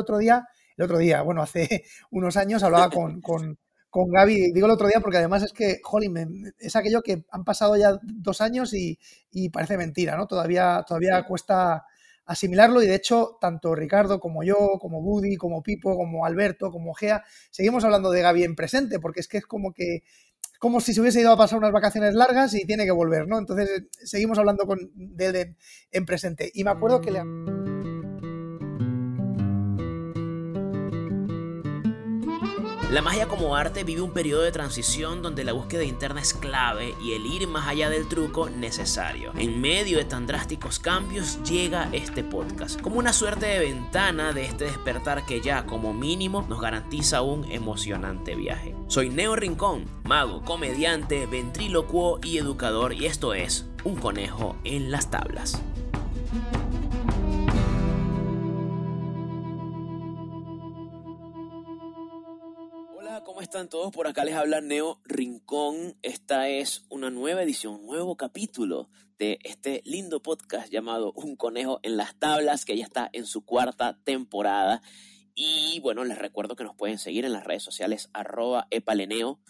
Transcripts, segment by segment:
otro día, el otro día, bueno, hace unos años hablaba con, con, con Gaby, digo el otro día porque además es que, jolín, es aquello que han pasado ya dos años y, parece mentira, ¿no? Todavía, todavía cuesta asimilarlo y de hecho tanto Ricardo como yo, como Buddy, como Pipo, como Alberto, como Gea, seguimos hablando de Gaby en presente porque es que es como que como si se hubiese ido a pasar unas vacaciones largas y tiene que volver, ¿no? Entonces seguimos hablando con, de él en, presente. Y me acuerdo que le... La magia como arte vive un periodo de transición donde la búsqueda interna es clave y el ir más allá del truco necesario. En medio de tan drásticos cambios llega este podcast, como una suerte de ventana de este despertar que ya como mínimo nos garantiza un emocionante viaje. Soy Neo Rincón, mago, comediante, ventrílocuo y educador y esto es Un conejo en las tablas. Están todos? Por acá les habla Neo Rincón. Esta es una nueva edición, un nuevo capítulo de este lindo podcast llamado Un conejo en las tablas, que ya está en su cuarta temporada. Y bueno, les recuerdo que nos pueden seguir en las redes sociales arroba epaleneo.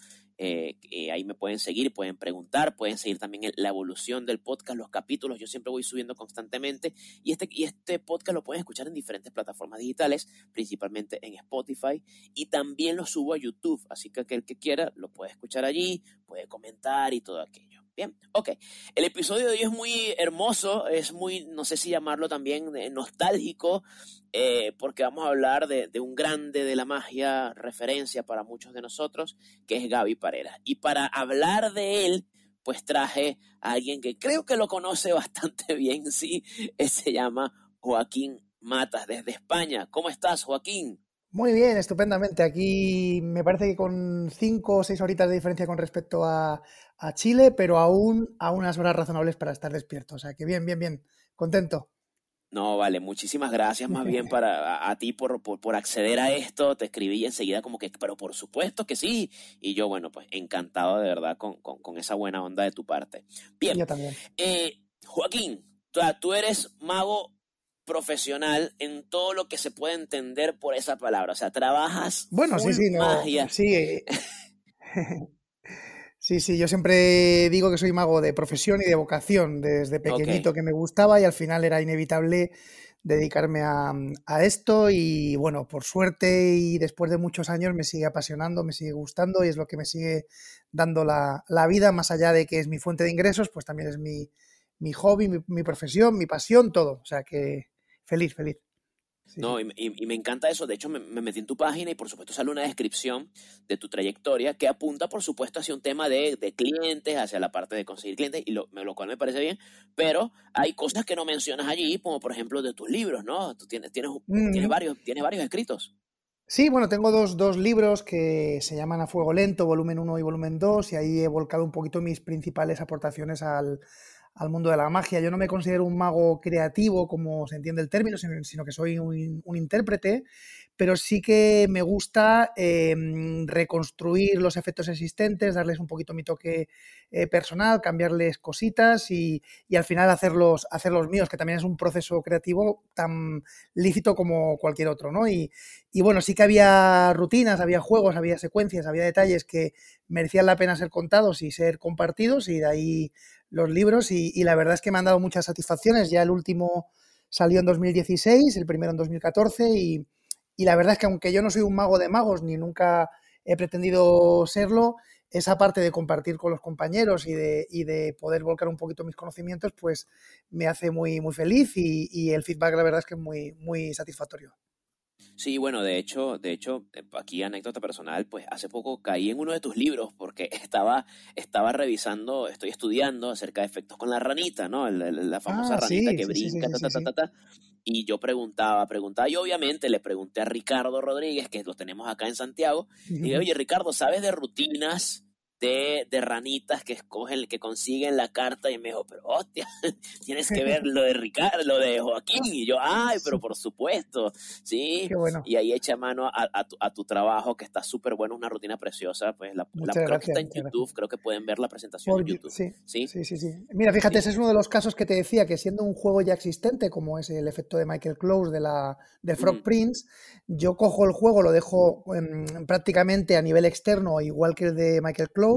Eh, ahí me pueden seguir, pueden preguntar, pueden seguir también la evolución del podcast, los capítulos. Yo siempre voy subiendo constantemente y este, y este podcast lo pueden escuchar en diferentes plataformas digitales, principalmente en Spotify y también lo subo a YouTube. Así que aquel que quiera lo puede escuchar allí, puede comentar y todo aquello. Bien, ok. El episodio de hoy es muy hermoso, es muy, no sé si llamarlo también eh, nostálgico, eh, porque vamos a hablar de, un grande de la magia, referencia para muchos de nosotros, que es Gaby Parera. Y para hablar de él, pues traje a alguien que creo que lo conoce bastante bien, sí, se llama Joaquín Matas desde España. ¿Cómo estás, Joaquín? Muy bien, estupendamente. Aquí me parece que con cinco o seis horitas de diferencia con respecto a, Chile, pero aún a unas horas razonables para estar despierto. O sea que bien, bien, bien. Contento. No, vale, muchísimas gracias más bien para a, ti por, por, acceder a esto. Te escribí enseguida como que, pero por supuesto que sí. Y yo, bueno, pues encantado de verdad con, esa buena onda de tu parte. Bien. Yo también. Eh, Joaquín, tú eres mago profesional en todo lo que se puede entender por esa palabra. O sea, trabajas bueno, sí, sí, magia. Sí. Eh, sí, sí, yo siempre digo que soy mago de profesión y de vocación, desde pequeñito que me gustaba y al final era inevitable dedicarme a, esto y bueno, por suerte y después de muchos años me sigue apasionando, me sigue gustando y es lo que me sigue dando la, vida, más allá de que es mi fuente de ingresos, pues también es mi, hobby, mi, profesión, mi pasión, todo. O sea que feliz, feliz. no, y, me encanta eso. De hecho, me, metí en tu página y por supuesto sale una descripción de tu trayectoria que apunta, por supuesto, hacia un tema de, clientes, hacia la parte de conseguir clientes, y lo, lo, cual me parece bien. Pero hay cosas que no mencionas allí, como por ejemplo de tus libros, ¿no? Tú tienes, tienes, tienes, varios, tienes varios escritos. Sí, bueno, tengo dos, dos, libros que se llaman A Fuego Lento, volumen 1 y volumen 2, y ahí he volcado un poquito mis principales aportaciones al, al mundo de la magia. Yo no me considero un mago creativo, como se entiende el término, sino, que soy un, intérprete, pero sí que me gusta em, reconstruir los efectos existentes, darles un poquito mi toque eh, personal, cambiarles cositas y, y, al final hacerlos, hacerlos míos, que también es un proceso creativo tan lícito como cualquier otro, ¿no? Y, y bueno, sí que había rutinas, había juegos, había secuencias, había detalles que merecían la pena ser contados y ser compartidos y de ahí los libros y, la verdad es que me han dado muchas satisfacciones. Ya el último salió en 2016, el primero en 2014 y, y la verdad es que aunque yo no soy un mago de magos ni nunca he pretendido serlo, esa parte de compartir con los compañeros y de, y de, poder volcar un poquito mis conocimientos, pues me hace muy, muy feliz y, y, el feedback la verdad es que es muy, muy satisfactorio. Sí, bueno, de hecho, de hecho, eh, aquí anécdota personal, pues hace poco caí en uno de tus libros porque estaba, estaba revisando, estoy estudiando acerca de efectos con la ranita, ¿no? La, famosa ah, ranita que brinca, ta, ta, ta, ta, Y yo preguntaba, preguntaba, y obviamente le pregunté a Ricardo Rodríguez, que lo tenemos acá en Santiago, y dije, oye, Ricardo, ¿sabes de rutinas de, de, ranitas que escogen, que consiguen la carta y me dijo, pero hostia, tienes que ver lo de Ricardo, lo de Joaquín. Y yo, ay, pero por supuesto, sí. Y ahí echa mano a, a, tu, a tu, trabajo que está súper bueno, una rutina preciosa. Pues la, creo que está en YouTube, creo que pueden ver la presentación en YouTube. Sí, sí, sí. sí, Mira, fíjate, ese es uno de los casos que te decía que siendo un juego ya existente, como es el efecto de Michael Close de, la, de Frog Prince, yo cojo el juego, lo dejo prácticamente a nivel externo, igual que el de Michael Close,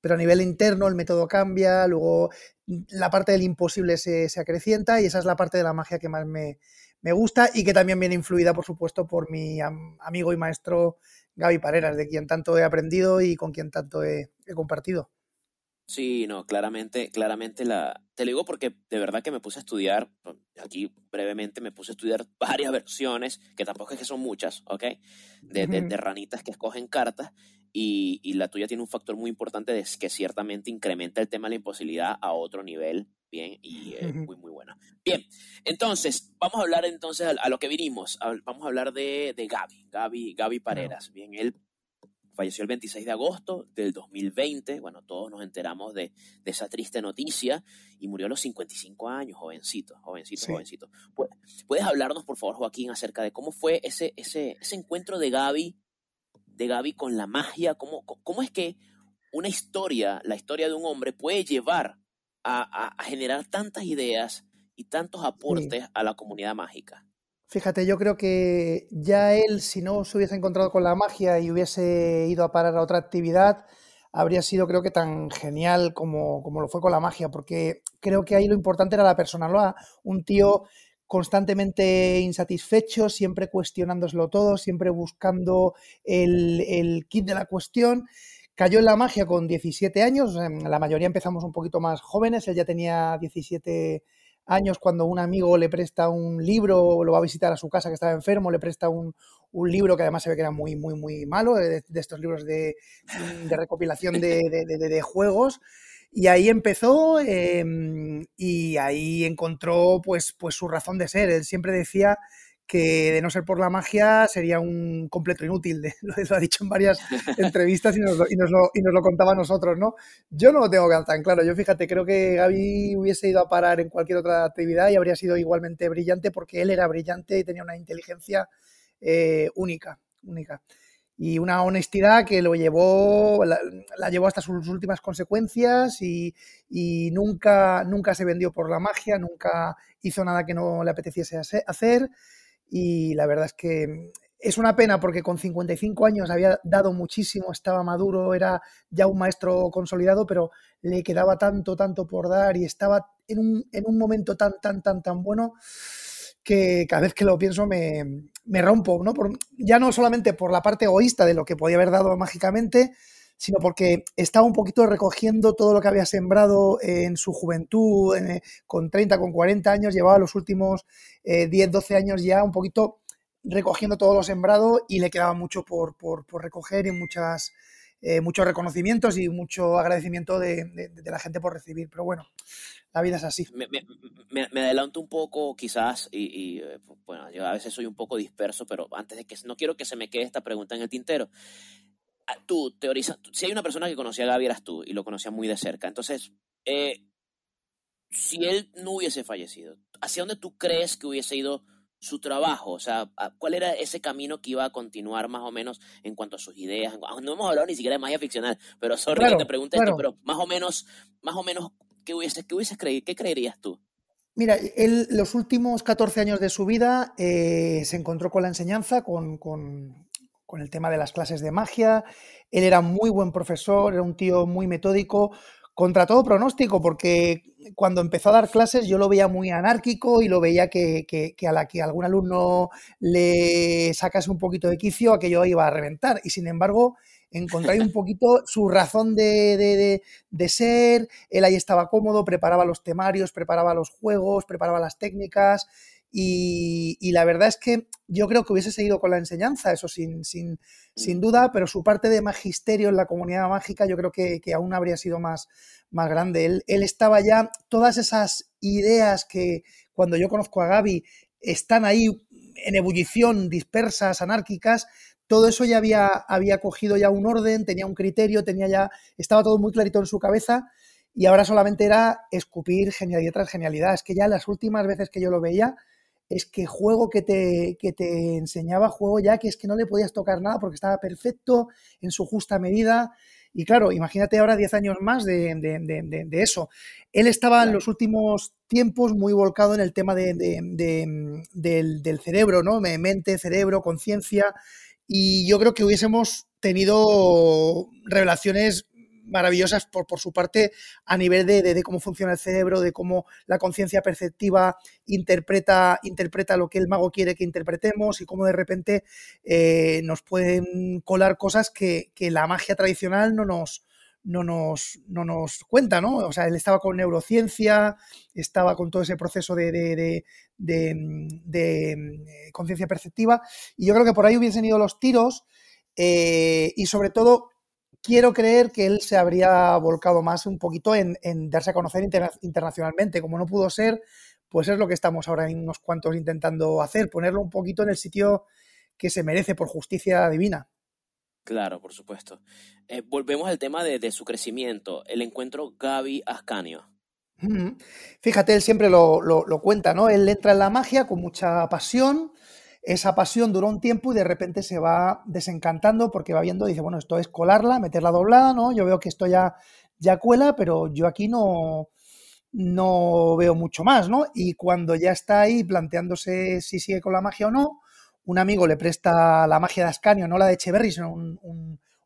pero a nivel interno el método cambia, luego la parte del imposible se, acrecienta y esa es la parte de la magia que más me, gusta y que también viene influida, por supuesto, por mi amigo y maestro Gaby Pareras, de quien tanto he aprendido y con quien tanto he compartido. Sí, no, claramente, claramente la. Te lo digo porque de verdad que me puse a estudiar, aquí brevemente me puse a estudiar varias versiones, que tampoco es que son muchas, ¿ok? De, de, ranitas que escogen cartas, y, y, la tuya tiene un factor muy importante de que ciertamente incrementa el tema de la imposibilidad a otro nivel, bien, y es muy, muy buena. Bien, entonces, vamos a hablar entonces a, lo que vinimos, vamos a hablar de, de Gaby, Gaby, Gaby Pareras, bien, él falleció el 26 de agosto del 2020. Bueno, todos nos enteramos de, esa triste noticia y murió a los 55 años, jovencito, jovencito, jovencito. ¿Puedes hablarnos, por favor, Joaquín, acerca de cómo fue ese, ese, ese encuentro de Gaby, de Gaby con la magia? ¿Cómo, ¿Cómo es que una historia, la historia de un hombre, puede llevar a, generar tantas ideas y tantos aportes a la comunidad mágica? Fíjate, yo creo que ya él, si no se hubiese encontrado con la magia y hubiese ido a parar a otra actividad, habría sido creo que tan genial como, como lo fue con la magia, porque creo que ahí lo importante era la personalidad. Un tío constantemente insatisfecho, siempre cuestionándoselo todo, siempre buscando el, el kit de la cuestión. Cayó en la magia con 17 años, la mayoría empezamos un poquito más jóvenes, él ya tenía 17 años cuando un amigo le presta un libro lo va a visitar a su casa que estaba enfermo, le presta un, libro que además se ve que era muy, muy, muy malo, de, estos libros de, recopilación de, juegos. Y ahí empezó em, y ahí encontró pues, pues su razón de ser. Él siempre decía que de no ser por la magia sería un completo inútil. Lo, ha dicho en varias entrevistas y nos, lo, y, nos lo, contaba a nosotros, ¿no? Yo no lo tengo tan claro. Yo fíjate, creo que Gaby hubiese ido a parar en cualquier otra actividad y habría sido igualmente brillante porque él era brillante y tenía una inteligencia eh, única, única. Y una honestidad que lo llevó, la, llevó hasta sus últimas consecuencias y, y, nunca, nunca se vendió por la magia, nunca hizo nada que no le apeteciese hacer. Y la verdad es que es una pena porque con 55 años había dado muchísimo, estaba maduro, era ya un maestro consolidado, pero le quedaba tanto, tanto por dar y estaba en un, en un momento tan, tan, tan, tan bueno que cada vez que lo pienso me, me rompo, ¿no? Por, ya no solamente por la parte egoísta de lo que podía haber dado mágicamente, sino porque estaba un poquito recogiendo todo lo que había sembrado en su juventud, eh, con 30, con 40 años, llevaba los últimos 10, eh, 12 años ya un poquito recogiendo todo lo sembrado y le quedaba mucho por, recoger y muchas, eh, muchos reconocimientos y mucho agradecimiento de, la gente por recibir. Pero bueno, la vida es así. Me, adelanto un poco quizás y, bueno, yo a veces soy un poco disperso, pero antes de que no quiero que se me quede esta pregunta en el tintero. Ah, tú teorizas, si hay una persona que conocía a Gaby eras tú y lo conocía muy de cerca, entonces, eh, si él no hubiese fallecido, ¿hacia dónde tú crees que hubiese ido su trabajo? O sea, ¿cuál era ese camino que iba a continuar más o menos en cuanto a sus ideas? No hemos hablado ni siquiera de magia ficcional, pero sorry que te pregunte esto, pero más o menos, más o menos, ¿qué hubieses, qué hubieses creído? ¿Qué creerías tú? Mira, él los últimos 14 años de su vida eh, se encontró con la enseñanza, con, con el tema de las clases de magia. Él era muy buen profesor, era un tío muy metódico, contra todo pronóstico, porque cuando empezó a dar clases yo lo veía muy anárquico y lo veía que, a la que algún alumno le sacase un poquito de quicio, aquello iba a reventar. Y sin embargo, encontré un poquito su razón de, de, ser, él ahí estaba cómodo, preparaba los temarios, preparaba los juegos, preparaba las técnicas y, la verdad es que yo creo que hubiese seguido con la enseñanza, eso sin, sin, sin mm. duda, pero su parte de magisterio en la comunidad mágica yo creo que, aún habría sido más, más grande. Él, él, estaba ya, todas esas ideas que cuando yo conozco a Gaby, están ahí en ebullición, dispersas, anárquicas, todo eso ya había, había cogido ya un orden, tenía un criterio, tenía ya, estaba todo muy clarito en su cabeza y ahora solamente era escupir genialidad tras genialidad. Es que ya las últimas veces que yo lo veía, es que juego que te, que te enseñaba, juego ya que es que no le podías tocar nada porque estaba perfecto en su justa medida. Y claro, imagínate ahora 10 años más de, eso. Él estaba en los últimos tiempos muy volcado en el tema del, del, cerebro, ¿no? Mente, cerebro, conciencia. Y yo creo que hubiésemos tenido revelaciones maravillosas por, por su parte a nivel de, cómo funciona el cerebro, de cómo la conciencia perceptiva interpreta, interpreta lo que el mago quiere que interpretemos y cómo de repente eh, nos pueden colar cosas que, la magia tradicional no nos, no nos, no nos cuenta, ¿no? O sea, él estaba con neurociencia, estaba con todo ese proceso de, de, de, mm, conciencia perceptiva, y yo creo que por ahí hubiesen ido los tiros, eh, y sobre todo quiero creer que él se habría volcado más un poquito en, darse a conocer internacionalmente. Como no pudo ser, pues es lo que estamos ahora en unos cuantos intentando hacer, ponerlo un poquito en el sitio que se merece por justicia divina. Claro, por supuesto. Eh, volvemos al tema de, su crecimiento, el encuentro Gaby Ascanio. Fíjate, él siempre lo, lo, cuenta, ¿no? Él entra en la magia con mucha pasión, esa pasión duró un tiempo y de repente se va desencantando porque va viendo, dice, bueno, esto es colarla, meterla doblada, ¿no? Yo veo que esto ya, ya cuela, pero yo aquí no, no veo mucho más, ¿no? Y cuando ya está ahí planteándose si sigue con la magia o no, un amigo le presta la magia de Ascanio, no la de Echeverry, sino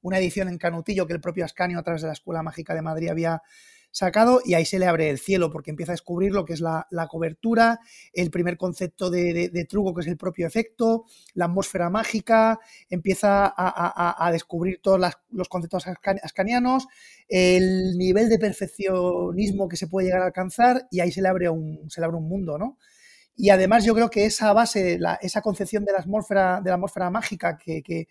una edición en Canutillo que el propio Ascanio a través de la Escuela Mágica de Madrid había sacado y ahí se le abre el cielo porque empieza a descubrir lo que es la, cobertura, el primer concepto de, truco que es el propio efecto, la atmósfera mágica, empieza a, descubrir todos los conceptos ascanianos, el nivel de perfeccionismo que se puede llegar a alcanzar y ahí se le abre un, se le abre un mundo, ¿no? Y además yo creo que esa base, esa concepción de la atmósfera, de la atmósfera mágica que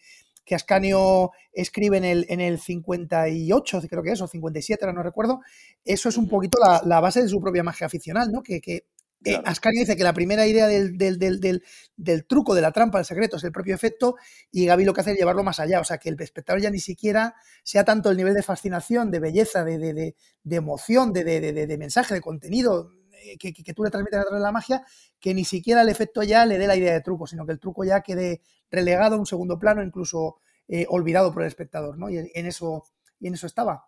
Ascanio escribe en el, en el 58, creo que es, o 57, ahora no recuerdo, eso es un poquito la, base de su propia magia ficcional, ¿no? Que, que eh, Ascanio dice que la primera idea del, del, truco, de la trampa, del secreto, es el propio efecto, y Gaby lo que hace es llevarlo más allá, o sea, que el espectador ya ni siquiera sea tanto el nivel de fascinación, de belleza, de, de emoción, de, mensaje, de contenido, eh, que, que, tú le transmites a través de la magia, que ni siquiera el efecto ya le dé la idea de truco, sino que el truco ya quede relegado a un segundo plano, incluso eh, olvidado por el espectador, ¿no? Y en eso, y en eso estaba.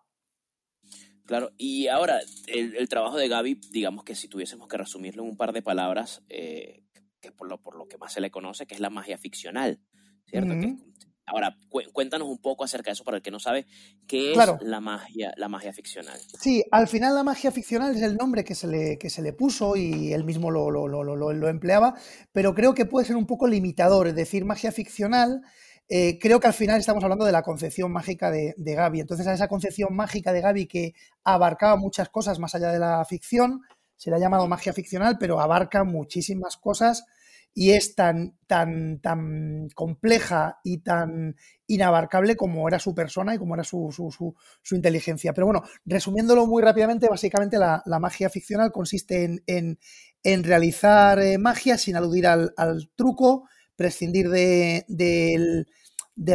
Claro, y ahora el, trabajo de Gaby, digamos que si tuviésemos que resumirlo en un par de palabras, eh, que por lo, por lo que más se le conoce, que es la magia ficcional, ¿cierto? Ahora, cuéntanos un poco acerca de eso para el que no sabe qué es la magia, la magia ficcional. Sí, al final la magia ficcional es el nombre que se le, que se le puso y él mismo lo, lo, lo, lo, empleaba, pero creo que puede ser un poco limitador, es decir, magia ficcional. Eh, creo que al final estamos hablando de la concepción mágica de, de Gaby. Entonces, a esa concepción mágica de Gaby que abarcaba muchas cosas más allá de la ficción, se le ha llamado magia ficcional, pero abarca muchísimas cosas y es tan, tan, tan compleja y tan inabarcable como era su persona y como era su, su, inteligencia. Pero bueno, resumiéndolo muy rápidamente, básicamente la, magia ficcional consiste en, en, realizar eh, magia sin aludir al, truco, prescindir de, de,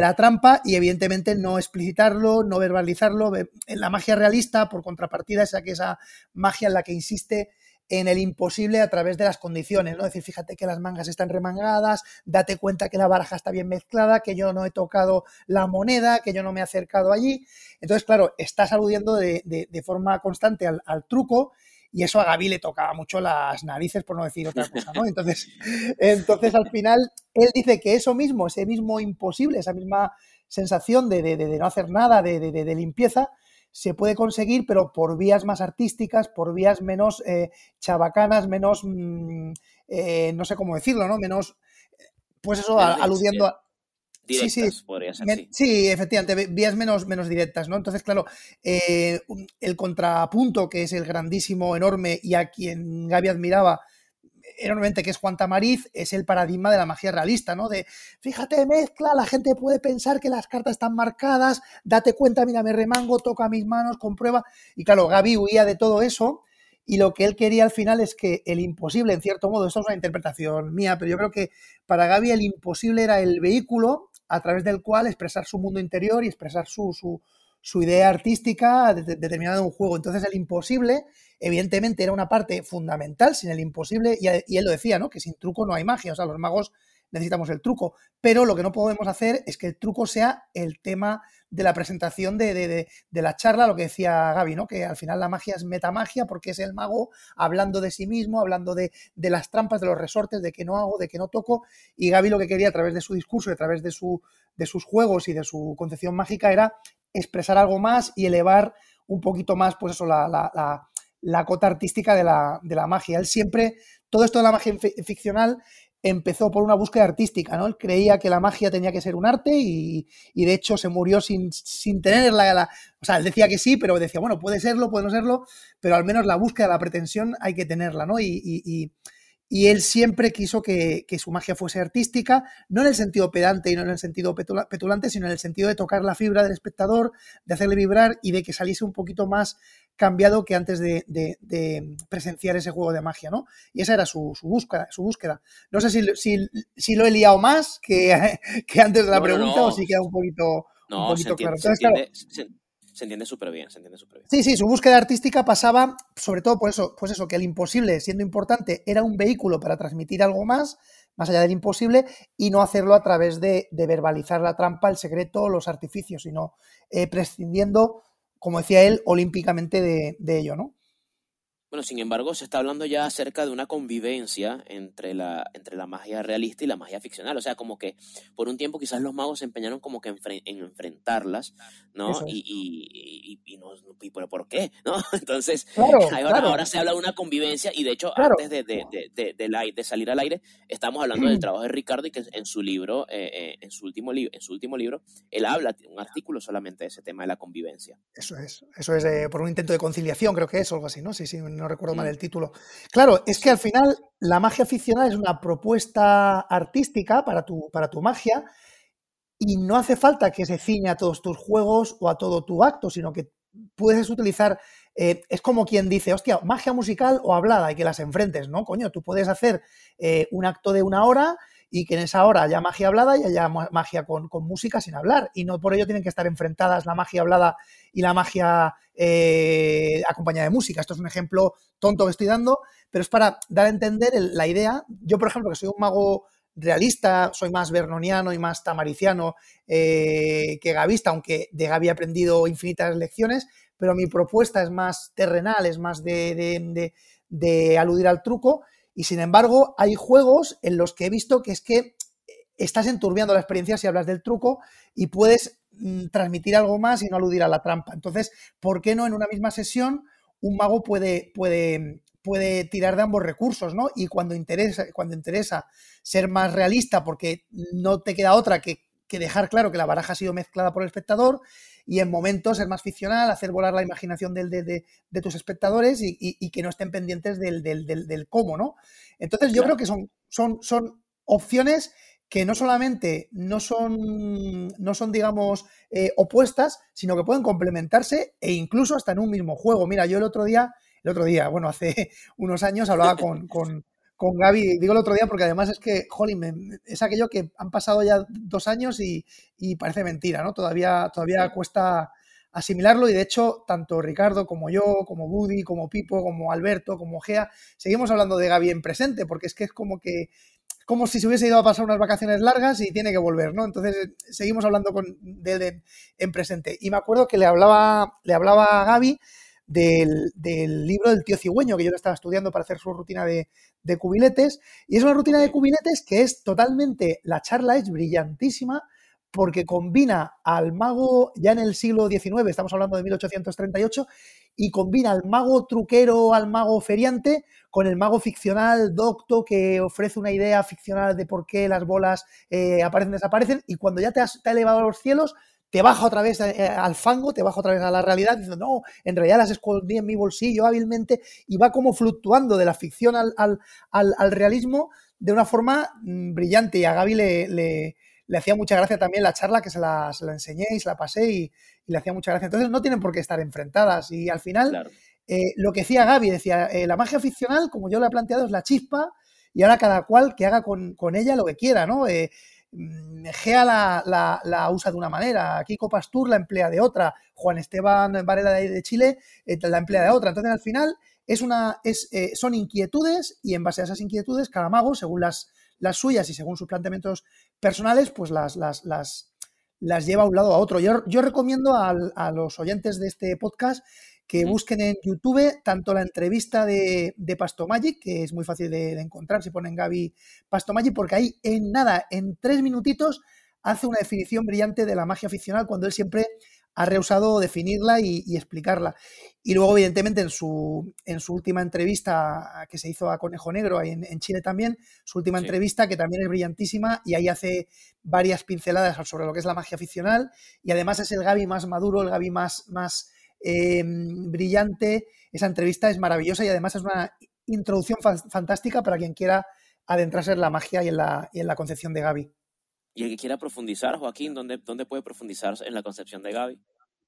la trampa y evidentemente no explicitarlo, no verbalizarlo. En la magia realista, por contrapartida, esa que esa magia en la que insiste en el imposible a través de las condiciones, ¿no? Es decir, fíjate que las mangas están remangadas, date cuenta que la baraja está bien mezclada, que yo no he tocado la moneda, que yo no me he acercado allí. Entonces, claro, estás aludiendo de, forma constante al, truco y eso a Gaby le tocaba mucho las narices, por no decir otra cosa, ¿no? Entonces, entonces al final, él dice que eso mismo, ese mismo imposible, esa misma sensación de, de no hacer nada, de, limpieza, se puede conseguir, pero por vías más artísticas, por vías menos eh, chabacanas, menos, mm, eh, no sé cómo decirlo, ¿no? Menos, pues eso, aludiendo a... Directas, sí, sí, podría ser, sí. efectivamente, vías menos, menos directas, ¿no? Entonces, claro, eh, el contrapunto, que es el grandísimo, enorme, y a quien Gaby admiraba, enormemente, que es Juan Tamariz, es el paradigma de la magia realista, ¿no? De, fíjate, mezcla, la gente puede pensar que las cartas están marcadas, date cuenta, mira, me remango, toca mis manos, comprueba. Y claro, Gaby huía de todo eso y lo que él quería al final es que el imposible, en cierto modo, esto es una interpretación mía, pero yo creo que para Gaby el imposible era el vehículo a través del cual expresar su mundo interior y expresar su, su, idea artística determinada de un juego. Entonces el imposible, evidentemente, era una parte fundamental, sin el imposible, y, él lo decía, ¿no? Que sin truco no hay magia, o sea, los magos necesitamos el truco. Pero lo que no podemos hacer es que el truco sea el tema de la presentación de, la charla, lo que decía Gaby, ¿no? Que al final la magia es metamagia porque es el mago hablando de sí mismo, hablando de, las trampas, de los resortes, de que no hago, de que no toco. Y Gaby lo que quería a través de su discurso y a través de, su, de sus juegos y de su concepción mágica era expresar algo más y elevar un poquito más, pues eso, la, la, la cota artística de la, de la, magia. Él siempre, todo esto de la magia ficcional empezó por una búsqueda artística, ¿no? Él creía que la magia tenía que ser un arte y, de hecho se murió sin, sin tener la, O sea, él decía que sí, pero decía, bueno, puede serlo, puede no serlo, pero al menos la búsqueda, la pretensión hay que tenerla, ¿no? y, y él siempre quiso que, su magia fuese artística, no en el sentido pedante y no en el sentido petulante, sino en el sentido de tocar la fibra del espectador, de hacerle vibrar y de que saliese un poquito más cambiado que antes de, presenciar ese juego de magia, ¿no? Y esa era su, búsqueda, su búsqueda. No sé si, lo he liado más que, antes de la pregunta o si queda un poquito, claro se entiende súper bien, se entiende súper bien. Sí, sí, su búsqueda artística pasaba, sobre todo por eso, pues eso, que el imposible, siendo importante, era un vehículo para transmitir algo más, más allá del imposible, y no hacerlo a través de, verbalizar la trampa, el secreto, los artificios, sino eh, prescindiendo, como decía él, olímpicamente de, de ello, ¿no? Bueno, sin embargo, se está hablando ya acerca de una convivencia entre la, entre la magia realista y la magia ficcional. O sea, como que por un tiempo quizás los magos se empeñaron como que en, enfrentarlas, ¿no? Y, y, y, no, y, ¿por qué? ¿no? Entonces, ahora, se habla de una convivencia y de hecho, antes de, de, de, de, salir al aire, estamos hablando del trabajo de Ricardo y que en su libro, eh, eh, en, su último en su último libro, él habla, un artículo solamente de ese tema de la convivencia. Eso es, eso es eh, por un intento de conciliación, creo que es, algo así, ¿no? Sí, sí, no recuerdo mal el título. Claro, es que al final la magia ficcional es una propuesta artística para tu, para tu magia y no hace falta que se ciñe a todos tus juegos o a todo tu acto, sino que puedes utilizar, eh, es como quien dice, hostia, magia musical o hablada y que las enfrentes, ¿no? Coño, tú puedes hacer eh, un acto de una hora y que en esa hora haya magia hablada y haya magia con, música sin hablar. Y no por ello tienen que estar enfrentadas la magia hablada y la magia eh, acompañada de música. Esto es un ejemplo tonto que estoy dando, pero es para dar a entender la idea. Yo, por ejemplo, que soy un mago realista, soy más vernoniano y más tamariciano eh, que gavista, aunque de Gavi he aprendido infinitas lecciones, pero mi propuesta es más terrenal, es más de aludir al truco y sin embargo, hay juegos en los que he visto que es que estás enturbiando la experiencia si hablas del truco y puedes mm, transmitir algo más y no aludir a la trampa. Entonces, ¿por qué no en una misma sesión un mago puede, puede, puede tirar de ambos recursos, ¿no? Y cuando interesa, cuando interesa ser más realista, porque no te queda otra que, que dejar claro que la baraja ha sido mezclada por el espectador, y en momentos ser más ficcional, hacer volar la imaginación del, de, tus espectadores y, que no estén pendientes del, cómo, ¿no? Entonces yo creo que son, son, son opciones que no solamente no son, no son digamos, eh, opuestas, sino que pueden complementarse e incluso hasta en un mismo juego. Mira, yo el otro día, el otro día, bueno, hace unos años hablaba con, con Gaby, digo el otro día porque además es que, jolín, es aquello que han pasado ya dos años y, parece mentira, ¿no? Todavía, todavía cuesta asimilarlo y de hecho tanto Ricardo como yo, como Buddy, como Pipo, como Alberto, como Gea, seguimos hablando de Gaby en presente porque es que es como que como si se hubiese ido a pasar unas vacaciones largas y tiene que volver, ¿no? Entonces seguimos hablando con, de él en, presente. Y me acuerdo que le hablaba, le hablaba a Gaby del, libro del tío cigüeño, que yo lo estaba estudiando para hacer su rutina de, cubiletes. Y es una rutina de cubiletes que es totalmente, la charla es brillantísima porque combina al mago ya en el siglo XIX, estamos hablando de 1838, y combina al mago truquero, al mago feriante, con el mago ficcional docto que ofrece una idea ficcional de por qué las bolas eh, aparecen, desaparecen, y cuando ya te has, te ha elevado a los cielos, te baja otra vez eh, al fango, te baja otra vez a la realidad, diciendo, no, en realidad las escondí en mi bolsillo hábilmente y va como fluctuando de la ficción al, al, realismo de una forma mm, brillante. Y a Gaby le, le, hacía mucha gracia también la charla que se la, se la enseñé y se la pasé y, le hacía mucha gracia. Entonces no tienen por qué estar enfrentadas y al final eh, lo que decía Gaby, decía, eh, la magia ficcional, como yo la he planteado, es la chispa y ahora cada cual que haga con, ella lo que quiera, ¿no? Eh, Gea la, usa de una manera, Kiko Pastur la emplea de otra, Juan Esteban Varela de, Chile la emplea de otra. Entonces, al final, es una, es, son inquietudes y en base a esas inquietudes, cada mago, según las, las suyas y según sus planteamientos personales, pues las, las, las, las lleva a un lado a otro. Yo, yo recomiendo a los oyentes de este podcast que busquen en YouTube tanto la entrevista de, de Magic, que es muy fácil de, encontrar si ponen Gaby Magic, porque ahí en nada, en tres minutitos, hace una definición brillante de la magia ficcional cuando él siempre ha rehusado definirla y, explicarla. Y luego, evidentemente, en su, en su última entrevista que se hizo a Conejo Negro en, en Chile también, su última entrevista, que también es brillantísima, y ahí hace varias pinceladas sobre lo que es la magia ficcional, y además es el Gaby más maduro, el Gaby más, más Em, brillante. Esa entrevista es maravillosa y además es una introducción fantástica para quien quiera adentrarse en la magia y en la, y en la concepción de Gaby. Y el que quiera profundizar, Joaquín, ¿dónde, dónde puede profundizar en la concepción de Gaby?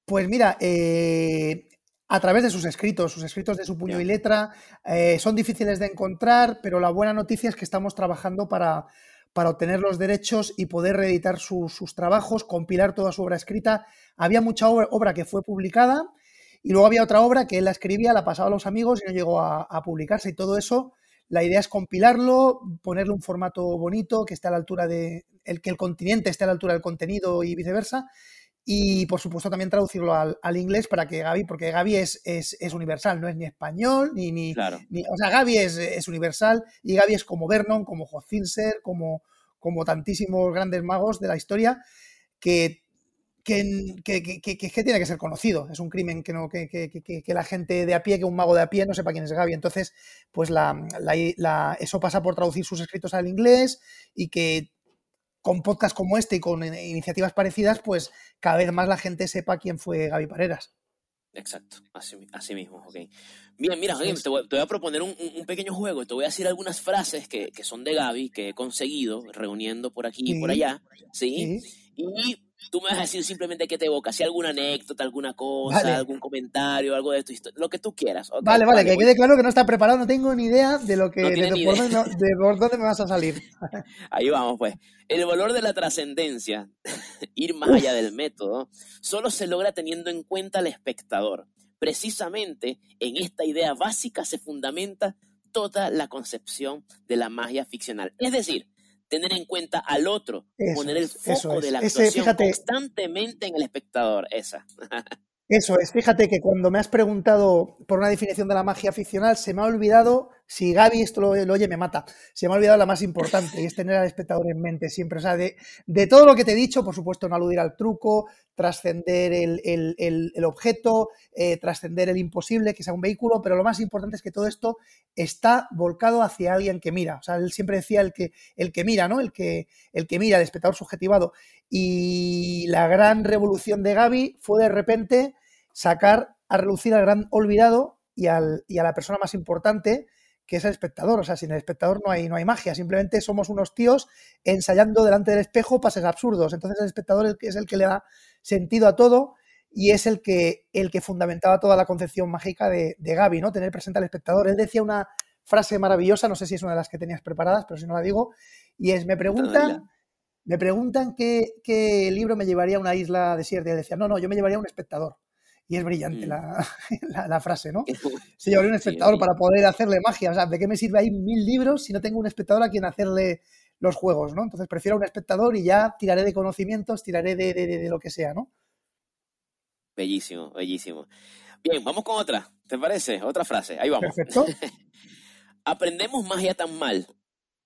Pues mira, eh, a través de sus escritos, sus escritos de su puño y letra, eh, son difíciles de encontrar, pero la buena noticia es que estamos trabajando para, para obtener los derechos y poder reeditar sus trabajos, compilar toda su obra escrita. Había mucha obra que fue publicada y luego había otra obra que él la escribía, la pasaba a los amigos y no llegó a, publicarse. Y todo eso, la idea es compilarlo, ponerle un formato bonito que esté a la altura de. El, que el continente esté a la altura del contenido y viceversa. Y por supuesto también traducirlo al, inglés para que Gaby, porque Gaby es, es, universal, no es ni español, ni. ni, o sea, Gaby es, universal y Gaby es como Vernon, como Hotzinser, como, como tantísimos grandes magos de la historia que que, que, tiene que ser conocido. Es un crimen que, no, que, la gente de a pie, que un mago de a pie no sepa quién es Gaby. Entonces, pues la, eso pasa por traducir sus escritos al inglés y que con podcasts como este y con iniciativas parecidas, pues cada vez más la gente sepa quién fue Gaby Pareras. Exacto, así, mismo, ok. Bien, mira, te, voy, a proponer un, pequeño juego te voy a decir algunas frases que, son de Gaby, que he conseguido reuniendo por aquí y por allá, ¿sí? Y Tú me vas a decir simplemente qué te evoca, si alguna anécdota, alguna cosa, algún comentario, algo de tu historia, lo que tú quieras. vale, vale, que quede claro que no está preparado, no tengo ni idea de lo que de, por, dónde me vas a salir. Ahí vamos, pues. El valor de la trascendencia, ir más allá del método, solo se logra teniendo en cuenta al espectador. Precisamente en esta idea básica se fundamenta toda la concepción de la magia ficcional. Es decir, tener en cuenta al otro, poner el foco de la actuación constantemente en el espectador, esa. Eso es, fíjate que cuando me has preguntado por una definición de la magia ficcional, se me ha olvidado, si Gaby esto lo, oye, me mata, se me ha olvidado la más importante, y es tener al espectador en mente siempre. O sea, de, todo lo que te he dicho, por supuesto, no aludir al truco, trascender el, objeto, eh, trascender el imposible, que sea un vehículo, pero lo más importante es que todo esto está volcado hacia alguien que mira. O sea, él siempre decía el que, el que mira, ¿no? El que, el que mira, el espectador subjetivado. Y la gran revolución de Gaby fue de repente sacar a relucir al gran olvidado y, al, y a la persona más importante, que es el espectador. O sea, sin el espectador no hay, no hay magia, simplemente somos unos tíos ensayando delante del espejo pases absurdos. Entonces el espectador es el que le da sentido a todo y es el que, el que fundamentaba toda la concepción mágica de, de Gaby, ¿no? Tener presente al espectador. Él decía una frase maravillosa, no sé si es una de las que tenías preparadas, pero si no la digo, y es, me preguntan, me preguntan qué, libro me llevaría a una isla desierta. Y él decía, no, no, yo me llevaría a un espectador. Y es brillante mm. la, frase, ¿no? Se llevaría un espectador para poder hacerle magia. O sea, ¿de qué me sirve ahí mil libros si no tengo un espectador a quien hacerle los juegos, ¿no? Entonces prefiero un espectador y ya tiraré de conocimientos, tiraré de, de lo que sea, ¿no? Bellísimo, bellísimo. Bien, vamos con otra. ¿Te parece? Otra frase. Ahí vamos. Perfecto. Aprendemos magia tan mal,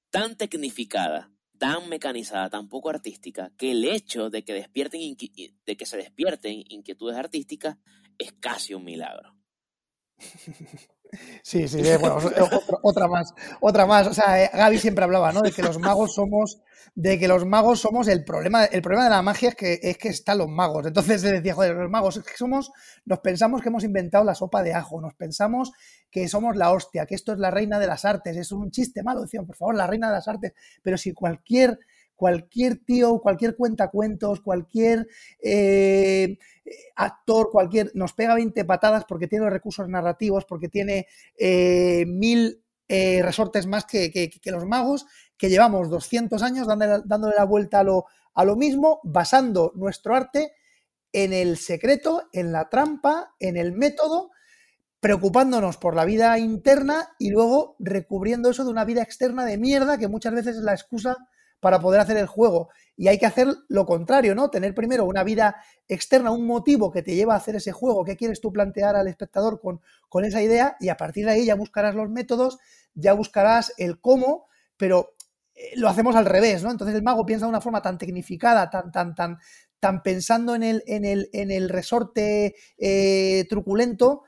tan tecnificada, tan mecanizada, tan poco artística, que el hecho de que, despierten de que se despierten inquietudes artísticas es casi un milagro. Sí, sí, bueno, otra, más, otra más. O sea, eh, Gaby siempre hablaba, ¿no? De que los magos somos, de que los magos somos el problema, el problema de la magia es que es que están los magos. Entonces se decía, joder, los magos, es que somos, nos pensamos que hemos inventado la sopa de ajo, nos pensamos que somos la hostia, que esto es la reina de las artes, es un chiste malo, decían, por favor, la reina de las artes, pero si cualquier cualquier tío, cualquier cuentacuentos, cualquier eh, actor, cualquier, nos pega 20 patadas porque tiene los recursos narrativos, porque tiene eh, mil eh, resortes más que, los magos, que llevamos 200 años dándole, la vuelta a lo, a lo mismo, basando nuestro arte en el secreto, en la trampa, en el método, preocupándonos por la vida interna y luego recubriendo eso de una vida externa de mierda que muchas veces es la excusa para poder hacer el juego. Y hay que hacer lo contrario, ¿no? Tener primero una vida externa, un motivo que te lleva a hacer ese juego, qué quieres tú plantear al espectador con, con esa idea y a partir de ahí ya buscarás los métodos, ya buscarás el cómo, pero eh, lo hacemos al revés, ¿no? Entonces el mago piensa de una forma tan tecnificada, tan, tan, tan, tan pensando en el, en el, en el resorte eh, truculento,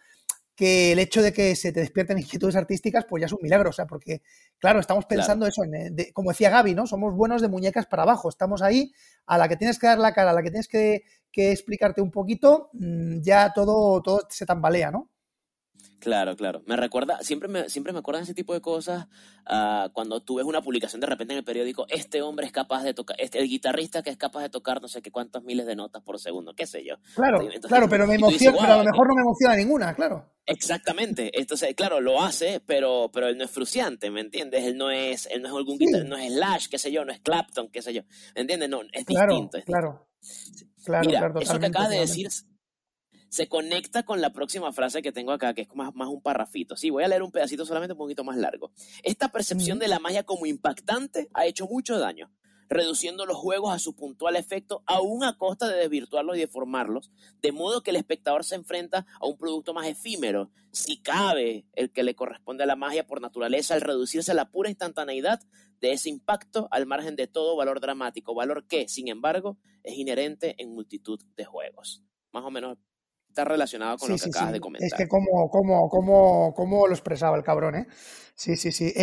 que el hecho de que se te despierten inquietudes artísticas, pues ya es un milagro, o sea, porque, claro, estamos pensando eso, en, eh, como decía Gaby, ¿no? Somos buenos de muñecas para abajo, estamos ahí, a la que tienes que dar la cara, a la que tienes que, que explicarte un poquito, mm, ya todo, todo se tambalea, ¿no? Claro, claro. Me recuerda, siempre me, siempre me acuerdan ese tipo de cosas uh, cuando tú ves una publicación de repente en el periódico, este hombre es capaz de tocar, este, el guitarrista que es capaz de tocar no sé qué cuántos miles de notas por segundo, qué sé yo. Claro, claro, pero me emociona, pero a lo mejor no me emociona ninguna, claro. Exactamente. Entonces, claro, lo hace, pero, pero él no es fruciante, ¿me entiendes? Él no es, él no es algún guitarrista, no es Slash, qué sé yo, no es Clapton, qué sé yo. ¿Me entiendes? No, es distinto. claro. Claro, Mira, claro, eso que acabas de decir se conecta con la próxima frase que tengo acá, que es más, más un parrafito. Sí, voy a leer un pedacito solamente un poquito más largo. Esta percepción de la magia como impactante ha hecho mucho daño, reduciendo los juegos a su puntual efecto, aún a costa de desvirtuarlos y deformarlos, de modo que el espectador se enfrenta a un producto más efímero, si cabe el que le corresponde a la magia por naturaleza, al reducirse a la pura instantaneidad de ese impacto al margen de todo valor dramático, valor que, sin embargo, es inherente en multitud de juegos. Más o menos está relacionado con lo que acabas de comentar. Es que como, como, como, como lo expresaba el cabrón, ¿eh? Sí, sí, sí.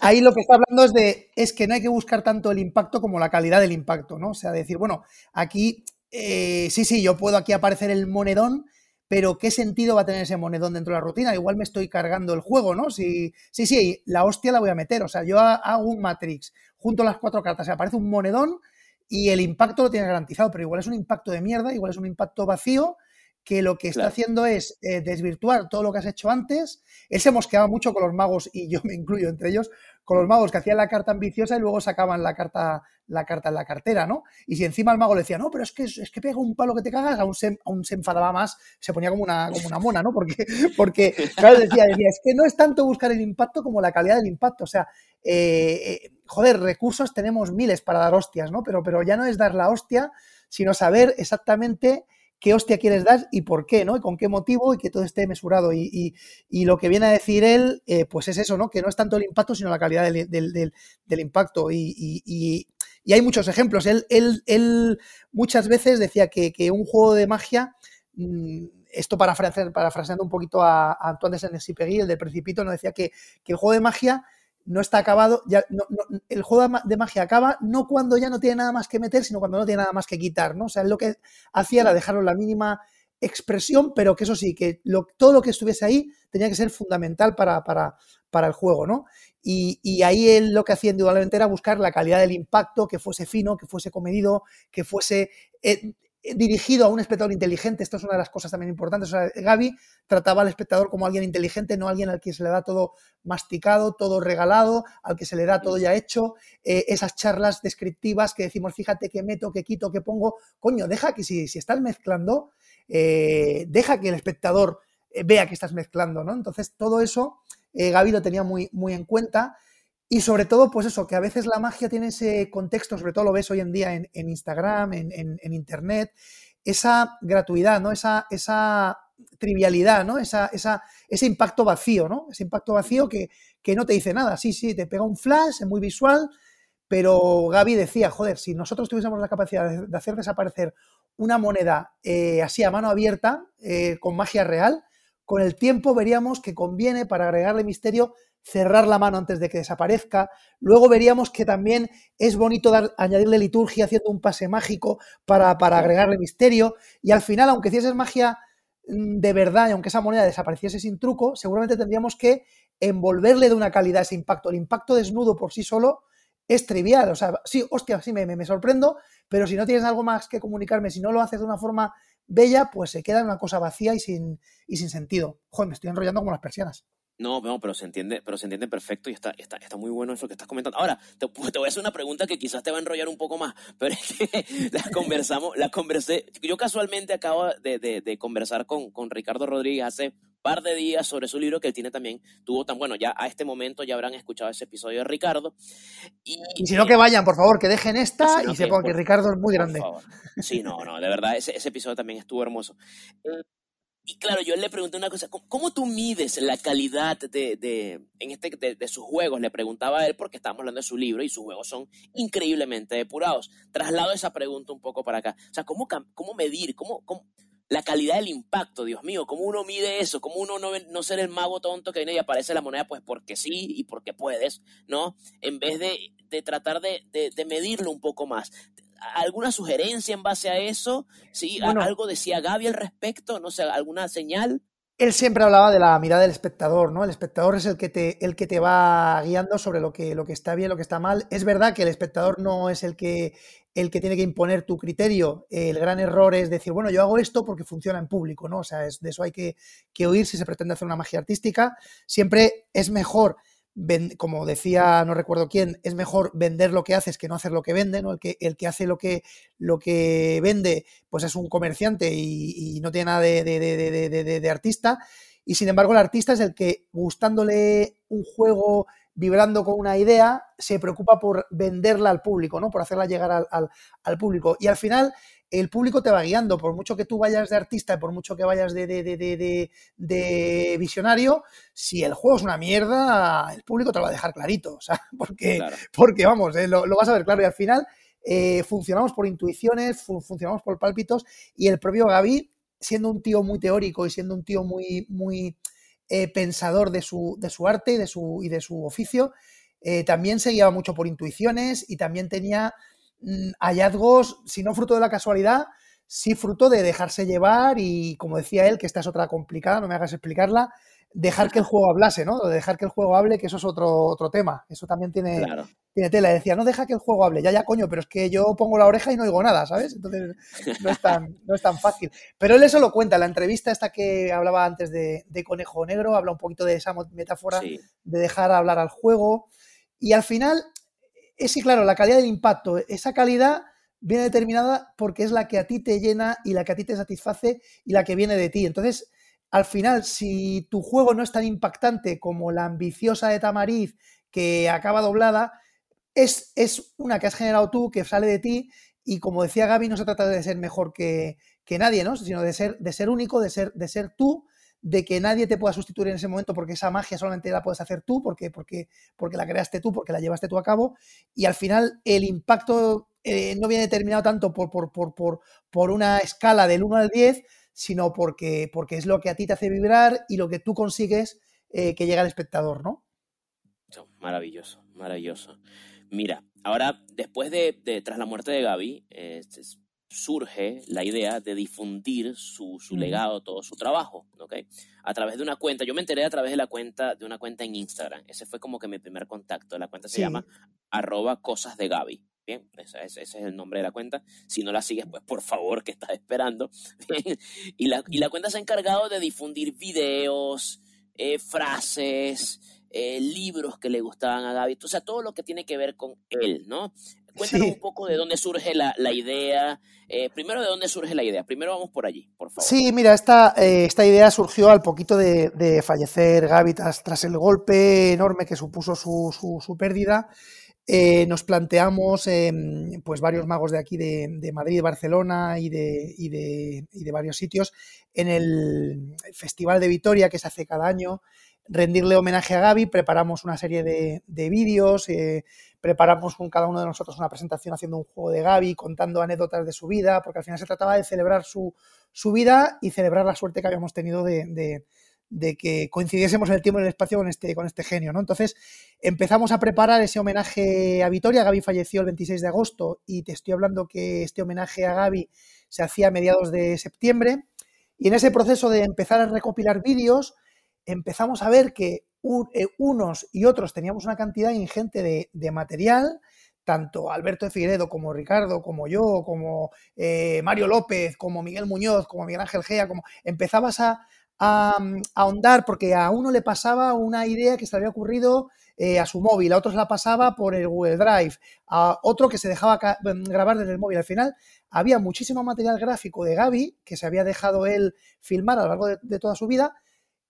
ahí lo que está hablando es de, es que no hay que buscar tanto el impacto como la calidad del impacto, ¿no? O sea, decir, bueno, aquí, eh, sí, sí, yo puedo aquí aparecer el monedón, pero ¿qué sentido va a tener ese monedón dentro de la rutina? Igual me estoy cargando el juego, ¿no? sí, sí, la hostia la voy a meter. O sea, yo hago un Matrix, junto a las cuatro cartas, se aparece un monedón y el impacto lo tiene garantizado, pero igual es un impacto de mierda, igual es un impacto vacío que lo que está haciendo es eh, desvirtuar todo lo que has hecho antes. Él se mosqueaba mucho con los magos, y yo me incluyo entre ellos, con los magos que hacían la carta ambiciosa y luego sacaban la carta, la carta en la cartera, ¿no? Y si encima el mago le decía, no, pero es que, es que pega un palo que te cagas, aún se, aún se enfadaba más, se ponía como una, como una mona, ¿no? Porque, porque claro, decía, decía, es que no es tanto buscar el impacto como la calidad del impacto. O sea, eh, eh, joder, recursos tenemos miles para dar hostias, ¿no? Pero, pero ya no es dar la hostia, sino saber exactamente qué hostia quieres dar y por qué, ¿no? Y con qué motivo y que todo esté mesurado. Y, lo que viene a decir él, eh, pues es eso, ¿no? Que no es tanto el impacto, sino la calidad del, impacto. Y, hay muchos ejemplos. Él, él, muchas veces decía que, un juego de magia, mm, esto parafraseando un poquito a, Antoine de Saint-Exupéry, el del Principito, nos decía que, que el juego de magia no está acabado, ya el juego de magia acaba no cuando ya no tiene nada más que meter, sino cuando no tiene nada más que quitar, ¿no? O sea, lo que hacía era dejarlo la mínima expresión, pero que eso sí, que todo lo que estuviese ahí tenía que ser fundamental para, para, el juego, ¿no? Y, ahí él lo que hacía indudablemente era buscar la calidad del impacto, que fuese fino, que fuese comedido, que fuese eh, dirigido a un espectador inteligente. Esto es una de las cosas también importantes. O sea, Gaby trataba al espectador como alguien inteligente, no alguien al que se le da todo masticado, todo regalado, al que se le da todo ya hecho. Eh, esas charlas descriptivas que decimos, fíjate que meto, que quito, que pongo. Coño, deja que si, si estás mezclando, eh, deja que el espectador eh, vea que estás mezclando, ¿no? Entonces, todo eso Gaby lo tenía muy, muy en cuenta. Y sobre todo, pues eso, que a veces la magia tiene ese contexto, sobre todo lo ves hoy en día en, Instagram, en, Internet, esa gratuidad, ¿no? Esa, esa trivialidad, ¿no? Esa, esa, ese impacto vacío, ¿no? Ese impacto vacío que, no te dice nada. Sí, sí, te pega un flash, es muy visual, pero Gaby decía, joder, si nosotros tuviésemos la capacidad de, hacer desaparecer una moneda eh, así a mano abierta, eh, con magia real, con el tiempo veríamos que conviene para agregarle misterio cerrar la mano antes de que desaparezca. Luego veríamos que también es bonito dar, añadirle liturgia haciendo un pase mágico para, agregarle misterio. Y al final, aunque hicieses magia mm, de verdad y aunque esa moneda desapareciese sin truco, seguramente tendríamos que envolverle de una calidad ese impacto. El impacto desnudo por sí solo es trivial. O sea, sí, hostia, sí, me, me, sorprendo, pero si no tienes algo más que comunicarme, si no lo haces de una forma bella, pues se queda en una cosa vacía y sin, y sin sentido. Joder, me estoy enrollando como las persianas. No, no, pero se entiende, pero se entiende perfecto y está, está, está muy bueno eso que estás comentando. Ahora, te, te, voy a hacer una pregunta que quizás te va a enrollar un poco más, pero es que la conversamos, la conversé. Yo casualmente acabo de, de, de conversar con, con Ricardo Rodríguez hace par de días sobre su libro que él tiene también, tuvo tan bueno, ya a este momento ya habrán escuchado ese episodio de Ricardo. Y, y si no que vayan, por favor, que dejen esta y sepan que, Ricardo es muy grande. Sí, no, no, de verdad, ese, ese episodio también estuvo hermoso. Y claro, yo le pregunté una cosa, ¿cómo, tú mides la calidad de, de en este, de, de, sus juegos? Le preguntaba él porque estábamos hablando de su libro y sus juegos son increíblemente depurados. Traslado esa pregunta un poco para acá. O sea, ¿cómo, cómo medir? ¿Cómo, cómo, la calidad del impacto, Dios mío, ¿cómo uno mide eso? ¿Cómo uno no, no ser el mago tonto que viene y aparece la moneda pues porque sí y porque puedes, ¿no? En vez de, de tratar de, de, medirlo un poco más. ¿Alguna sugerencia en base a eso? ¿Sí? Bueno, ¿Algo decía Gaby al respecto? No sé, ¿alguna señal? Él siempre hablaba de la mirada del espectador, ¿no? El espectador es el que te, el que te va guiando sobre lo que, lo que está bien, lo que está mal. Es verdad que el espectador no es el que, el que tiene que imponer tu criterio. El gran error es decir, bueno, yo hago esto porque funciona en público, ¿no? O sea, es, de eso hay que, que oír si se pretende hacer una magia artística. Siempre es mejor como decía, no recuerdo quién, es mejor vender lo que haces que no hacer lo que vende, ¿no? El que, el que hace lo que, lo que vende, pues es un comerciante y, no tiene nada de, de, de, de, artista. Y sin embargo, el artista es el que, gustándole un juego, vibrando con una idea, se preocupa por venderla al público, ¿no? Por hacerla llegar al, al, al público. Y al final, el público te va guiando, por mucho que tú vayas de artista, por mucho que vayas de, de, de, de, de visionario, si el juego es una mierda, el público te lo va a dejar clarito, o sea, porque, claro. porque vamos, eh, lo, lo, vas a ver claro y al final eh, funcionamos por intuiciones, fun funcionamos por pálpitos y el propio Gaby, siendo un tío muy teórico y siendo un tío muy, muy eh, pensador de su, de su arte y de su, y de su oficio, eh, también se guiaba mucho por intuiciones y también tenía hallazgos, si no fruto de la casualidad, sí fruto de dejarse llevar y, como decía él, que esta es otra complicada, no me hagas explicarla, dejar que el juego hablase, ¿no? Dejar que el juego hable, que eso es otro, otro tema. Eso también tiene, claro. tiene tela. Decía, no deja que el juego hable, ya, ya, coño, pero es que yo pongo la oreja y no oigo nada, ¿sabes? Entonces no es tan, no es tan fácil. Pero él eso lo cuenta, la entrevista esta que hablaba antes de, de Conejo Negro, habla un poquito de esa metáfora sí. de dejar hablar al juego. Y al final, es sí, claro, la calidad del impacto, esa calidad viene determinada porque es la que a ti te llena y la que a ti te satisface y la que viene de ti. Entonces, al final, si tu juego no es tan impactante como la ambiciosa de Tamariz que acaba doblada, es, es una que has generado tú, que sale de ti, y como decía Gaby, no se trata de ser mejor que, que nadie, ¿no? sino de ser, de ser único, de ser, de ser tú, de que nadie te pueda sustituir en ese momento porque esa magia solamente la puedes hacer tú, porque, porque, porque la creaste tú, porque la llevaste tú a cabo, y al final el impacto eh, no viene determinado tanto por, por, por, por, por una escala del 1 al 10, sino porque, porque es lo que a ti te hace vibrar y lo que tú consigues eh, que llegue al espectador, ¿no? Maravilloso, maravilloso. Mira, ahora, después de, de tras la muerte de Gaby, eh, surge la idea de difundir su, su legado, todo su trabajo, ¿ok? A través de una cuenta, yo me enteré a través de la cuenta, de una cuenta en Instagram, ese fue como que mi primer contacto, la cuenta se sí. llama arroba cosas de Gaby, Bien, ese, ese, es el nombre de la cuenta. Si no la sigues, pues por favor, que estás esperando. y, la, y la cuenta se ha encargado de difundir videos, eh, frases, eh, libros que le gustaban a Gaby, o sea, todo lo que tiene que ver con él, ¿no? Cuéntanos sí. un poco de dónde surge la, la idea. Eh, primero, ¿de dónde surge la idea? Primero vamos por allí, por favor. Sí, mira, esta, eh, esta idea surgió al poquito de, de fallecer Gaby tras, tras, el golpe enorme que supuso su, su, su pérdida. Eh, nos planteamos eh, pues varios magos de aquí de, Madrid, Barcelona y de, y, de, y de, varios sitios en el Festival de Vitoria que se hace cada año rendirle homenaje a Gaby, preparamos una serie de, de vídeos, eh, preparamos con cada uno de nosotros una presentación haciendo un juego de Gaby, contando anécdotas de su vida, porque al final se trataba de celebrar su, su vida y celebrar la suerte que habíamos tenido de, de, que coincidiésemos en el tiempo y en el espacio con este, con este genio, ¿no? Entonces empezamos a preparar ese homenaje a Vitoria, Gaby falleció el 26 de agosto y te estoy hablando que este homenaje a Gaby se hacía a mediados de septiembre y en ese proceso de empezar a recopilar vídeos empezamos a ver que eh, unos y otros teníamos una cantidad ingente de, de material tanto Alberto de Figueredo como Ricardo, como yo, como eh, Mario López, como Miguel Muñoz, como Miguel Ángel Gea, como empezabas a, a, ahondar porque a uno le pasaba una idea que se le había ocurrido eh, a su móvil, a otro se la pasaba por el Google Drive, a otro que se dejaba mm, grabar desde el móvil. Al final había muchísimo material gráfico de Gaby que se había dejado él filmar a lo largo de, toda su vida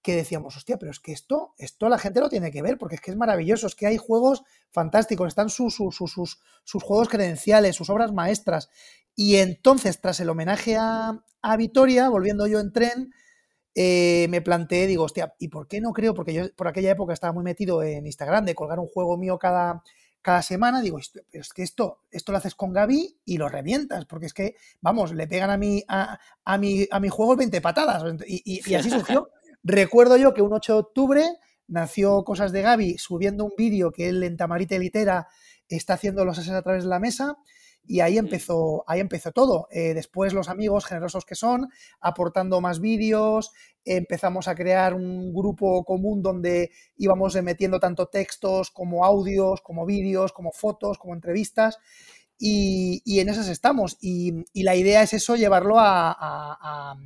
que decíamos, hostia, pero es que esto, esto la gente lo tiene que ver, porque es que es maravilloso, es que hay juegos fantásticos, están sus, sus, sus, sus juegos credenciales, sus obras maestras. Y entonces, tras el homenaje a, a Vitoria, volviendo yo en tren, eh, me planteé, digo, hostia, ¿y por qué no creo? Porque yo por aquella época estaba muy metido en Instagram de colgar un juego mío cada, cada semana, digo, pero es que esto, esto lo haces con Gaby y lo revientas, porque es que, vamos, le pegan a mi, a, a mi, a mi juego 20 patadas. Y, así surgió. Recuerdo yo que un 8 de octubre nació Cosas de Gaby subiendo un vídeo que él en Tamarita Litera está haciendo los ases a través de la mesa y ahí empezó, ahí empezó todo. Eh, después los amigos generosos que son, aportando más vídeos, empezamos a crear un grupo común donde íbamos metiendo tanto textos como audios, como vídeos, como fotos, como entrevistas. Y, en esas estamos. Y, la idea es eso, llevarlo a,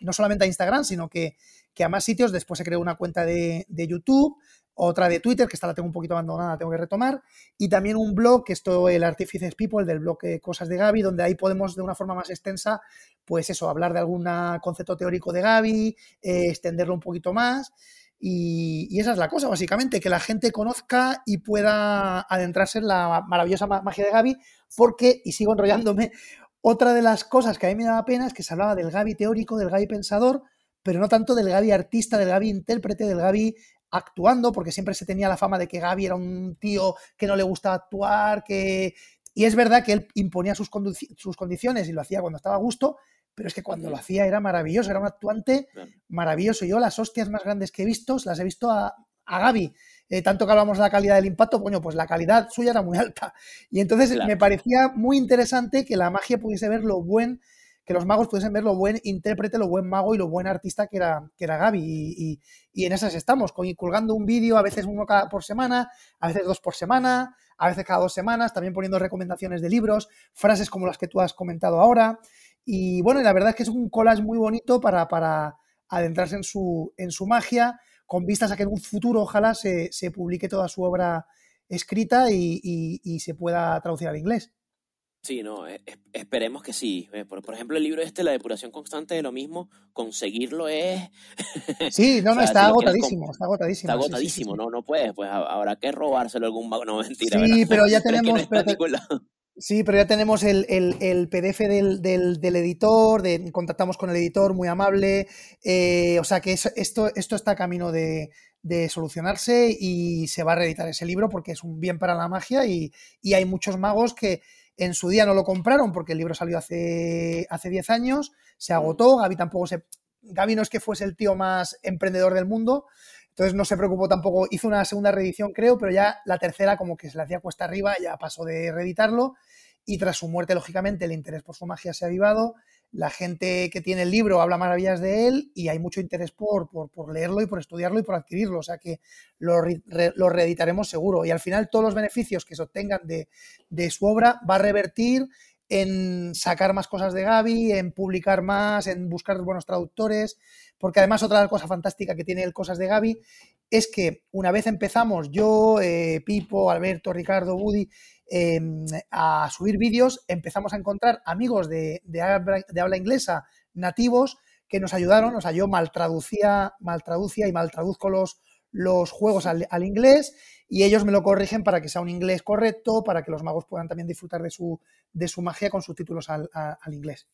no solamente a Instagram, sino que, a más sitios. Después se creó una cuenta de, de YouTube otra de Twitter, que esta la tengo un poquito abandonada, tengo que retomar, y también un blog, que esto el Artifices People, del blog Cosas de Gaby, donde ahí podemos de una forma más extensa, pues eso, hablar de algún concepto teórico de Gaby, eh, extenderlo un poquito más, y, esa es la cosa, básicamente, que la gente conozca y pueda adentrarse en la maravillosa magia de Gaby, porque, y sigo enrollándome, otra de las cosas que a mí me daba pena es que se hablaba del Gaby teórico, del Gaby pensador, pero no tanto del Gaby artista, del Gaby intérprete, del Gaby actuando, porque siempre se tenía la fama de que Gaby era un tío que no le gustaba actuar, que... Y es verdad que él imponía sus, sus condiciones y lo hacía cuando estaba a gusto, pero es que cuando lo hacía era maravilloso, era un actuante maravilloso. Yo las hostias más grandes que he visto las he visto a, a Gaby. Eh, tanto que hablamos de la calidad del impacto, bueno, pues la calidad suya era muy alta. Y entonces me parecía muy interesante que la magia pudiese ver lo buen que los magos pudiesen ver lo buen intérprete, lo buen mago y lo buen artista que era, que era Gaby. Y, en esas estamos, colgando un vídeo, a veces uno cada por semana, a veces dos por semana, a veces cada dos semanas, también poniendo recomendaciones de libros, frases como las que tú has comentado ahora. Y bueno, la verdad es que es un collage muy bonito para, para adentrarse en su, en su magia, con vistas a que en un futuro ojalá se, publique toda su obra escrita y se pueda traducir al inglés. Sí, no, e, esperemos que sí. Eh, por, ejemplo, el libro este, La depuración constante de lo mismo, conseguirlo es... Sí, no, no, está, agotadísimo, está agotadísimo, está agotadísimo. no, no puedes, pues habrá que robárselo algún no mentira. Sí, pero ya tenemos... sí, pero ya tenemos el, el, PDF del, del, editor, de, contactamos con el editor, muy amable, eh, o sea que esto, esto está camino de, de solucionarse y se va a reeditar ese libro porque es un bien para la magia y, y hay muchos magos que en su día no lo compraron porque el libro salió hace, hace 10 años, se agotó, Gaby tampoco se... Gaby no es que fuese el tío más emprendedor del mundo, entonces no se preocupó tampoco, hizo una segunda reedición creo, pero ya la tercera como que se le hacía cuesta arriba, ya pasó de reeditarlo y tras su muerte lógicamente el interés por su magia se ha avivado la gente que tiene el libro habla maravillas de él y hay mucho interés por, por, leerlo y por estudiarlo y por adquirirlo. O sea que lo, reeditaremos seguro. Y al final todos los beneficios que se obtengan de, su obra va a revertir en sacar más cosas de Gaby, en publicar más, en buscar buenos traductores, porque además otra cosa fantástica que tiene el Cosas de Gaby es que una vez empezamos, yo, eh, Pipo, Alberto, Ricardo, Woody, Em, a subir vídeos, empezamos a encontrar amigos de, habla, inglesa nativos que nos ayudaron, o sea, yo mal traducía, mal traducía y mal traduzco los, los juegos al, inglés y ellos me lo corrigen para que sea un inglés correcto, para que los magos puedan también disfrutar de su, de su magia con subtítulos al, al inglés.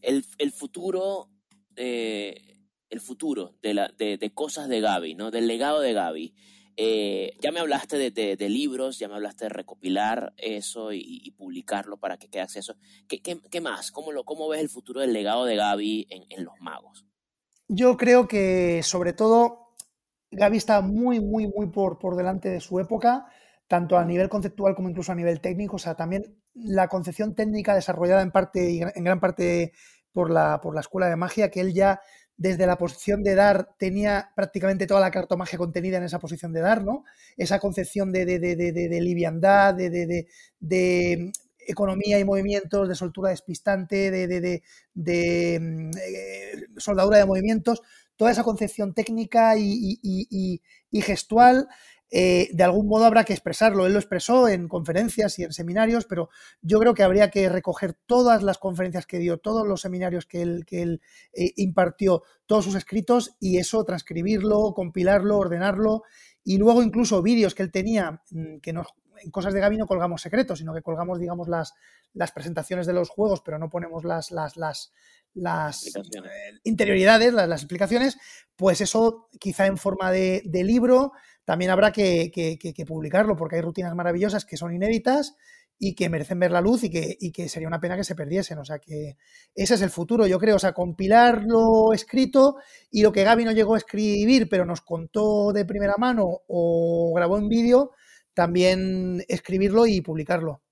El, futuro, eh, el futuro de, la, de, de, cosas de Gaby, ¿no? Del legado de Gaby. Eh, ya me hablaste de, libros, ya me hablaste de recopilar eso y, publicarlo para que quede acceso. ¿Qué, más? ¿Cómo, lo, ¿Cómo ves el futuro del legado de Gaby en, los magos? Yo creo que sobre todo Gaby está muy, muy, muy por, delante de su época, tanto a nivel conceptual como incluso a nivel técnico. O sea, también la concepción técnica desarrollada en parte en gran parte por la escuela de magia, que él ya desde la posición de dar tenía prácticamente toda la cartomagia contenida en esa posición de dar, ¿no? Esa concepción de, de, de, de liviandad, de, economía y movimientos, de soltura despistante, de, mm, eh, soldadura de movimientos, toda esa concepción técnica y, gestual, eh, de algún modo habrá que expresarlo. Él lo expresó en conferencias y en seminarios, pero yo creo que habría que recoger todas las conferencias que dio, todos los seminarios que él, que él eh, impartió, todos sus escritos y eso transcribirlo, compilarlo, ordenarlo y luego incluso vídeos que él tenía mm, que nos en cosas de Gaby no colgamos secretos, sino que colgamos, digamos, las, las presentaciones de los juegos, pero no ponemos las, las, las, las eh, interioridades, las, explicaciones, pues eso quizá en forma de, libro también habrá que, publicarlo, porque hay rutinas maravillosas que son inéditas y que merecen ver la luz y que, y que sería una pena que se perdiesen. O sea que ese es el futuro, yo creo. O sea, compilar lo escrito y lo que Gaby no llegó a escribir, pero nos contó de primera mano o grabó en vídeo, también escribirlo y publicarlo.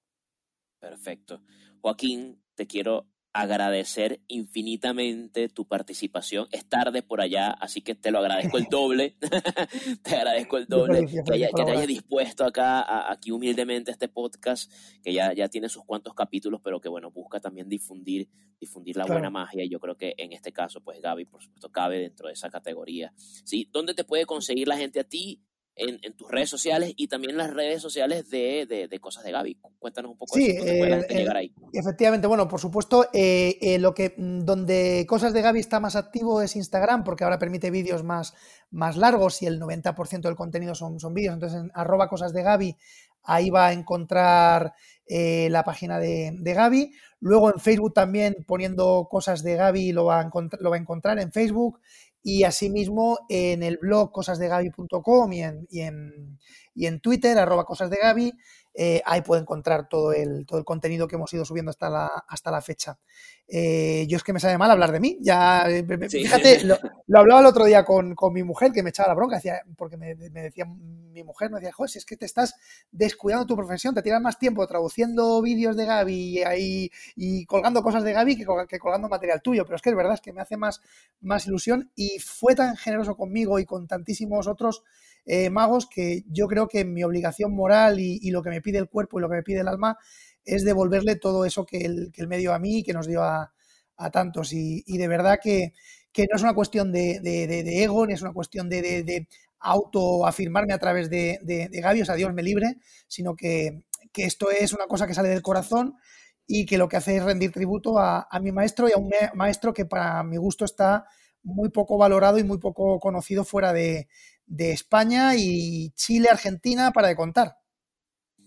Perfecto. Joaquín, te quiero agradecer infinitamente tu participación. Es tarde por allá, así que te lo agradezco el doble. te agradezco el doble que, te hayas dispuesto acá, aquí humildemente, este podcast, que ya, ya tiene sus cuantos capítulos, pero que bueno, busca también difundir, difundir la buena magia. Y yo creo que en este caso, pues Gaby, por supuesto, cabe dentro de esa categoría. ¿Sí? ¿Dónde te puede conseguir la gente a ti? En, tus redes sociales y también las redes sociales de, de, Cosas de Gaby. Cuéntanos un poco sí, eso, eh, llegar ahí. Efectivamente, bueno, por supuesto, eh, eh, lo que mm, donde Cosas de Gaby está más activo es Instagram, porque ahora permite vídeos más, más largos y el 90% del contenido son, son vídeos. Entonces, en arroba Cosas de Gaby, ahí va a encontrar la página de, de, Gaby. Luego en Facebook también poniendo Cosas de Gaby lo va a, lo va a encontrar en Facebook y asimismo en el blog cosasdegaby.com y en, y, en, y en Twitter, arroba cosasdegaby, eh, ahí puede encontrar todo el, todo el contenido que hemos ido subiendo hasta la, hasta la fecha. Eh, yo es que me sabe mal hablar de mí. Ya, eh, fíjate, lo, hablaba el otro día con, mi mujer, que me echaba la bronca, decía, porque me, decía mi mujer, me decía, joder, si es que te estás descuidando tu profesión, te tiras más tiempo traduciendo vídeos de Gaby y, y colgando cosas de Gaby que, que, colgando material tuyo. Pero es que es verdad, es que me hace más, más ilusión y fue tan generoso conmigo y con tantísimos otros eh, magos que yo creo que mi obligación moral y, lo que me pide el cuerpo y lo que me pide el alma es devolverle todo eso que él, que me dio a mí y que nos dio a, tantos. Y, de verdad que, no es una cuestión de, ego, ni es una cuestión de, autoafirmarme a través de, de, o sea, Dios me libre, sino que, esto es una cosa que sale del corazón y que lo que hace es rendir tributo a, a mi maestro y a un maestro que para mi gusto está muy poco valorado y muy poco conocido fuera de, de España y Chile, Argentina, para de contar.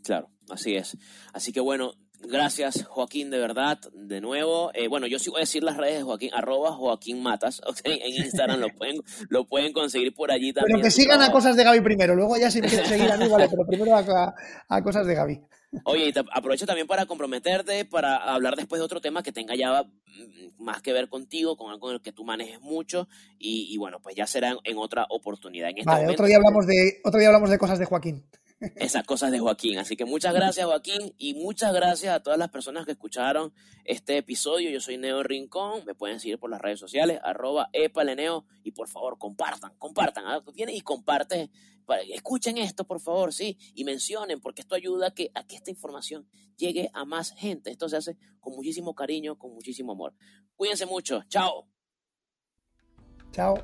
Claro, así es. Así que bueno, gracias Joaquín, de verdad, de nuevo. Eh, bueno, yo sí voy a decir las redes de Joaquín, arroba Joaquín Matas, en Instagram lo pueden, lo pueden conseguir por allí también. Pero que sigan a cosas de Gaby primero, luego ya si quieren seguir a mí, vale, pero primero a cosas de Gaby. Oye, y aprovecho también para comprometerte, para hablar después de otro tema que tenga ya mm, más que ver contigo, con algo en el que tú manejes mucho, y, bueno, pues ya será en, otra oportunidad. En este vale, otro día hablamos de, otro día hablamos de cosas de Joaquín. Esas cosas de Joaquín. Así que muchas gracias, Joaquín, y muchas gracias a todas las personas que escucharon este episodio. Yo soy Neo Rincón, me pueden seguir por las redes sociales, arroba epaleneo, y por favor, compartan, compartan. ¿ah? Viene y comparte escuchen esto, por favor, sí, y mencionen, porque esto ayuda a que, a que esta información llegue a más gente. Esto se hace con muchísimo cariño, con muchísimo amor. Cuídense mucho. Chao. Chao.